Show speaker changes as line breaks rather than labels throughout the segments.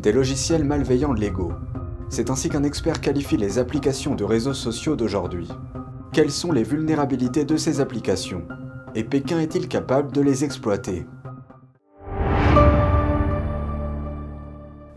Des logiciels malveillants légaux. C'est ainsi qu'un expert qualifie les applications de réseaux sociaux d'aujourd'hui. Quelles sont les vulnérabilités de ces applications? Et Pékin est-il capable de les exploiter?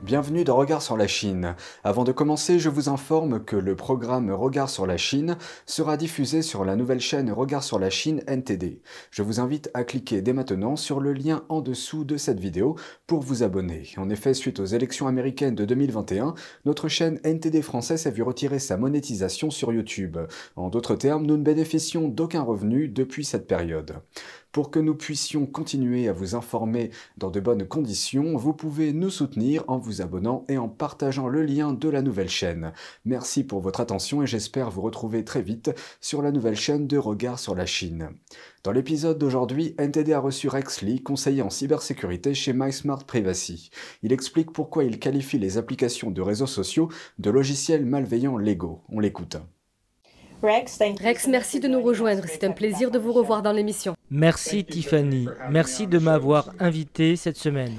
Bienvenue dans Regard sur la Chine. Avant de commencer, je vous informe que le programme Regard sur la Chine sera diffusé sur la nouvelle chaîne Regard sur la Chine NTD. Je vous invite à cliquer dès maintenant sur le lien en dessous de cette vidéo pour vous abonner. En effet, suite aux élections américaines de 2021, notre chaîne NTD française a vu retirer sa monétisation sur YouTube. En d'autres termes, nous ne bénéficions d'aucun revenu depuis cette période. Pour que nous puissions continuer à vous informer dans de bonnes conditions, vous pouvez nous soutenir en vous abonnant et en partageant le lien de la nouvelle chaîne. Merci pour votre attention et j'espère vous retrouver très vite sur la nouvelle chaîne de Regard sur la Chine. Dans l'épisode d'aujourd'hui, NTD a reçu Rex Lee, conseiller en cybersécurité chez MySmart Privacy. Il explique pourquoi il qualifie les applications de réseaux sociaux de logiciels malveillants légaux. On l'écoute.
Rex, merci de nous rejoindre. C'est un plaisir de vous revoir dans l'émission.
Merci Tiffany. Merci de m'avoir invité cette semaine.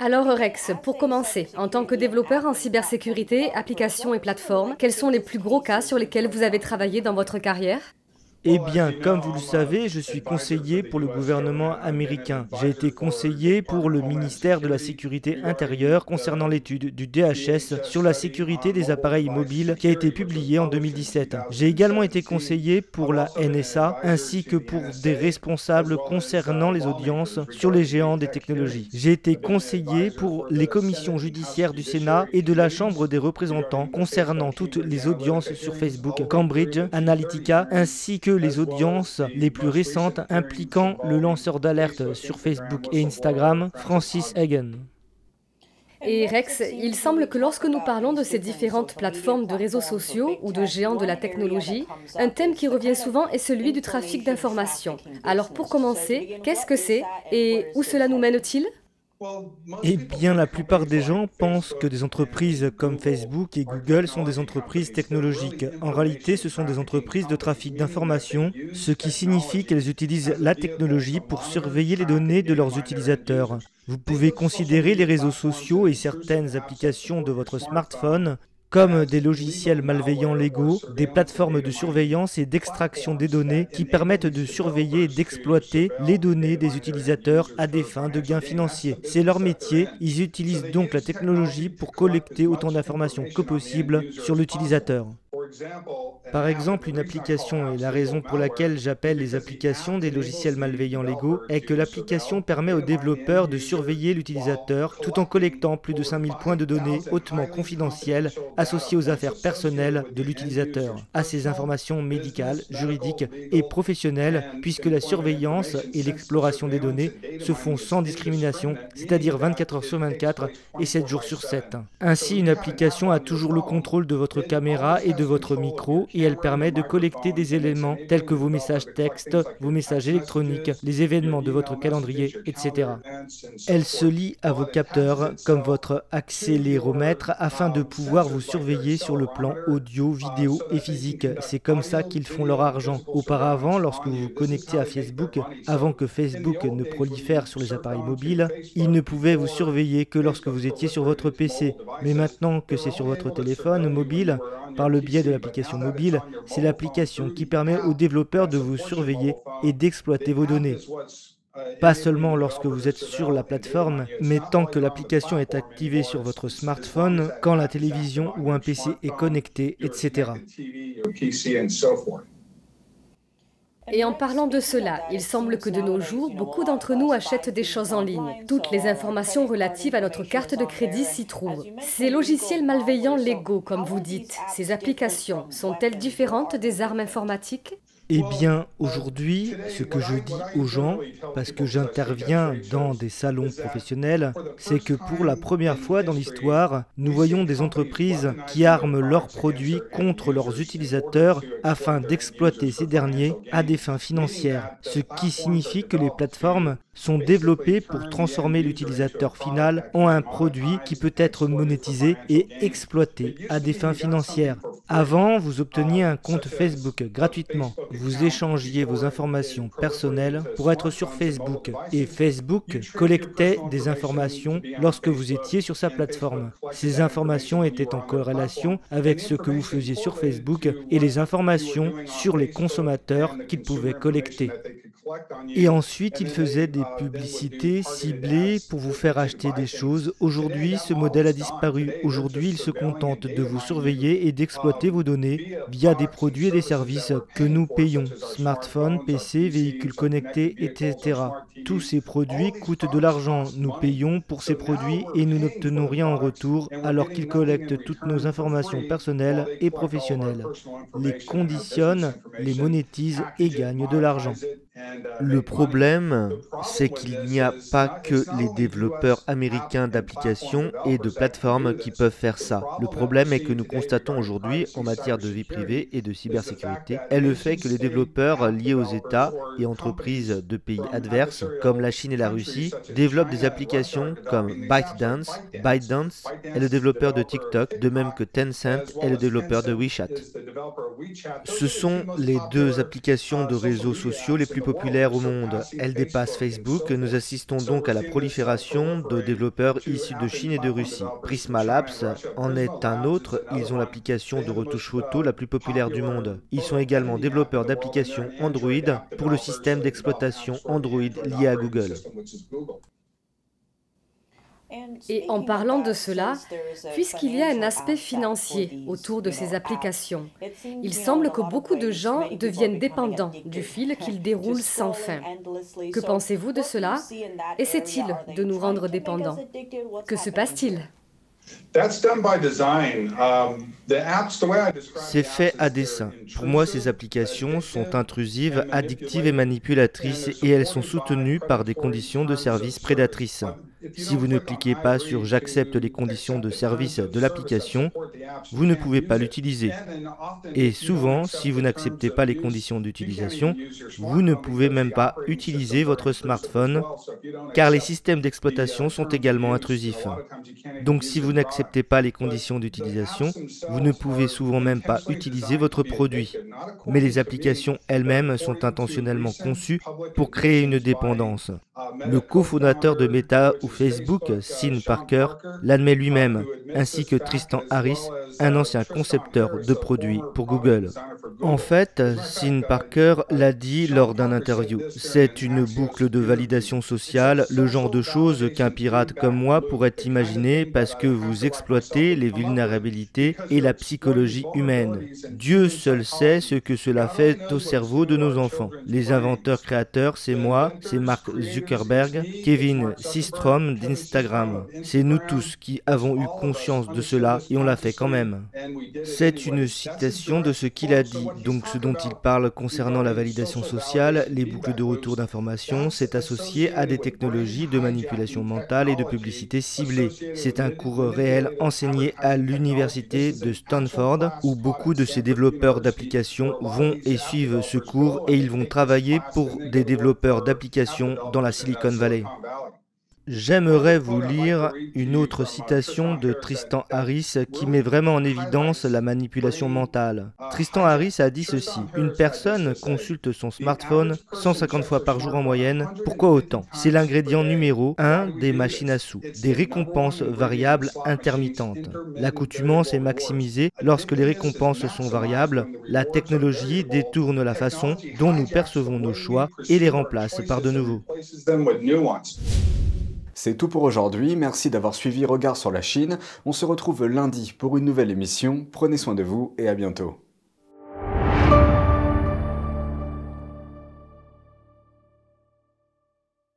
Alors Rex, pour commencer, en tant que développeur en cybersécurité, applications et plateformes, quels sont les plus gros cas sur lesquels vous avez travaillé dans votre carrière?
Eh bien, comme vous le savez, je suis conseiller pour le gouvernement américain. J'ai été conseiller pour le ministère de la Sécurité intérieure concernant l'étude du DHS sur la sécurité des appareils mobiles qui a été publiée en 2017. J'ai également été conseiller pour la NSA ainsi que pour des responsables concernant les audiences sur les géants des technologies. J'ai été conseiller pour les commissions judiciaires du Sénat et de la Chambre des représentants concernant toutes les audiences sur Facebook, Cambridge Analytica ainsi que les audiences les plus récentes impliquant le lanceur d'alerte sur Facebook et Instagram, Francis Hagen.
Et Rex, il semble que lorsque nous parlons de ces différentes plateformes de réseaux sociaux ou de géants de la technologie, un thème qui revient souvent est celui du trafic d'informations. Alors pour commencer, qu'est-ce que c'est et où cela nous mène-t-il?
Eh bien, la plupart des gens pensent que des entreprises comme Facebook et Google sont des entreprises technologiques. En réalité, ce sont des entreprises de trafic d'informations, ce qui signifie qu'elles utilisent la technologie pour surveiller les données de leurs utilisateurs. Vous pouvez considérer les réseaux sociaux et certaines applications de votre smartphone comme des logiciels malveillants légaux, des plateformes de surveillance et d'extraction des données qui permettent de surveiller et d'exploiter les données des utilisateurs à des fins de gains financiers. C'est leur métier, ils utilisent donc la technologie pour collecter autant d'informations que possible sur l'utilisateur. Par exemple, une application, et la raison pour laquelle j'appelle les applications des logiciels malveillants légaux, est que l'application permet aux développeurs de surveiller l'utilisateur tout en collectant plus de 5000 points de données hautement confidentielles associées aux affaires personnelles de l'utilisateur, à ses informations médicales, juridiques et professionnelles, puisque la surveillance et l'exploration des données se font sans discrimination, c'est-à-dire 24 heures sur 24 et 7 jours sur 7. Ainsi, une application a toujours le contrôle de votre caméra et de votre micro et elle permet de collecter des éléments tels que vos messages textes, vos messages électroniques, les événements de votre calendrier, etc. Elle se lie à vos capteurs comme votre accéléromètre afin de pouvoir vous surveiller sur le plan audio, vidéo et physique. C'est comme ça qu'ils font leur argent. Auparavant, lorsque vous vous connectiez à Facebook, avant que Facebook ne prolifère sur les appareils mobiles, ils ne pouvaient vous surveiller que lorsque vous étiez sur votre PC. Mais maintenant que c'est sur votre téléphone mobile, par le biais de l'application mobile, c'est l'application qui permet aux développeurs de vous surveiller et d'exploiter vos données. Pas seulement lorsque vous êtes sur la plateforme, mais tant que l'application est activée sur votre smartphone, quand la télévision ou un PC est connecté, etc.
Et en parlant de cela, il semble que de nos jours, beaucoup d'entre nous achètent des choses en ligne. Toutes les informations relatives à notre carte de crédit s'y trouvent. Ces logiciels malveillants légaux, comme vous dites, ces applications, sont-elles différentes des armes informatiques?
Eh bien, aujourd'hui, ce que je dis aux gens, parce que j'interviens dans des salons professionnels, c'est que pour la première fois dans l'histoire, nous voyons des entreprises qui arment leurs produits contre leurs utilisateurs afin d'exploiter ces derniers à des fins financières, ce qui signifie que les plateformes sont développées pour transformer l'utilisateur final en un produit qui peut être monétisé et exploité à des fins financières. Avant, vous obteniez un compte Facebook gratuitement. Vous échangiez vos informations personnelles pour être sur Facebook. Et Facebook collectait des informations lorsque vous étiez sur sa plateforme. Ces informations étaient en corrélation avec ce que vous faisiez sur Facebook et les informations sur les consommateurs qu'il pouvait collecter. Et ensuite, il faisait des publicités ciblées pour vous faire acheter des choses. Aujourd'hui, ce modèle a disparu. Aujourd'hui, il se contente de vous surveiller et d'exploiter vos données via des produits et des services que nous payons. Smartphones, PC, véhicules connectés, etc. Tous ces produits coûtent de l'argent. Nous payons pour ces produits et nous n'obtenons rien en retour alors qu'ils collectent toutes nos informations personnelles et professionnelles. Les conditionnent, les monétisent et gagnent de l'argent.
Le problème, c'est qu'il n'y a pas que les développeurs américains d'applications et de plateformes qui peuvent faire ça. Le problème est que nous constatons aujourd'hui en matière de vie privée et de cybersécurité est le fait que les développeurs liés aux États et entreprises de pays adverses, comme la Chine et la Russie, développent des applications comme ByteDance. ByteDance est le développeur de TikTok, de même que Tencent est le développeur de WeChat. Ce sont les deux applications de réseaux sociaux les plus populaire au monde. Elle dépasse Facebook. Nous assistons donc à la prolifération de développeurs issus de Chine et de Russie. Prisma Labs en est un autre. Ils ont l'application de retouche photo la plus populaire du monde. Ils sont également développeurs d'applications Android pour le système d'exploitation Android lié à Google.
Et en parlant de cela, puisqu'il y a un aspect financier autour de ces applications, il semble que beaucoup de gens deviennent dépendants du fil qu'ils déroulent sans fin. Que pensez-vous de cela? Essaie-t-il de nous rendre dépendants? Que se passe-t-il?
c'est fait à dessein. Pour moi, ces applications sont intrusives, addictives et manipulatrices et elles sont soutenues par des conditions de service prédatrices. Si vous ne cliquez pas sur J'accepte les conditions de service de l'application, vous ne pouvez pas l'utiliser. Et souvent, si vous n'acceptez pas les conditions d'utilisation, vous ne pouvez même pas utiliser votre smartphone car les systèmes d'exploitation sont également intrusifs. Donc si vous n'acceptez pas les conditions d'utilisation, vous ne pouvez souvent même pas utiliser votre produit. Mais les applications elles-mêmes sont intentionnellement conçues pour créer une dépendance. Le cofondateur de Meta ou Facebook, Sin Parker, l'admet lui-même, ainsi que Tristan Harris, un ancien concepteur de produits pour Google. En fait, Sin Parker l'a dit lors d'un interview. C'est une boucle de validation sociale, le genre de choses qu'un pirate comme moi pourrait imaginer parce que vous exploitez les vulnérabilités et la psychologie humaine. Dieu seul sait ce que cela fait au cerveau de nos enfants. Les inventeurs créateurs, c'est moi, c'est Mark Zuckerberg, Kevin Systrom d'Instagram. C'est nous tous qui avons eu de cela et on l'a fait quand même. C'est une citation de ce qu'il a dit. Donc ce dont il parle concernant la validation sociale, les boucles de retour d'informations, c'est associé à des technologies de manipulation mentale et de publicité ciblée. C'est un cours réel enseigné à l'université de Stanford où beaucoup de ces développeurs d'applications vont et suivent ce cours et ils vont travailler pour des développeurs d'applications dans la Silicon Valley. J'aimerais vous lire une autre citation de Tristan Harris qui met vraiment en évidence la manipulation mentale. Tristan Harris a dit ceci Une personne consulte son smartphone 150 fois par jour en moyenne. Pourquoi autant? C'est l'ingrédient numéro 1 des machines à sous, des récompenses variables intermittentes. L'accoutumance est maximisée lorsque les récompenses sont variables. La technologie détourne la façon dont nous percevons nos choix et les remplace par de nouveaux.
C'est tout pour aujourd'hui, merci d'avoir suivi Regard sur la Chine. On se retrouve lundi pour une nouvelle émission. Prenez soin de vous et à bientôt.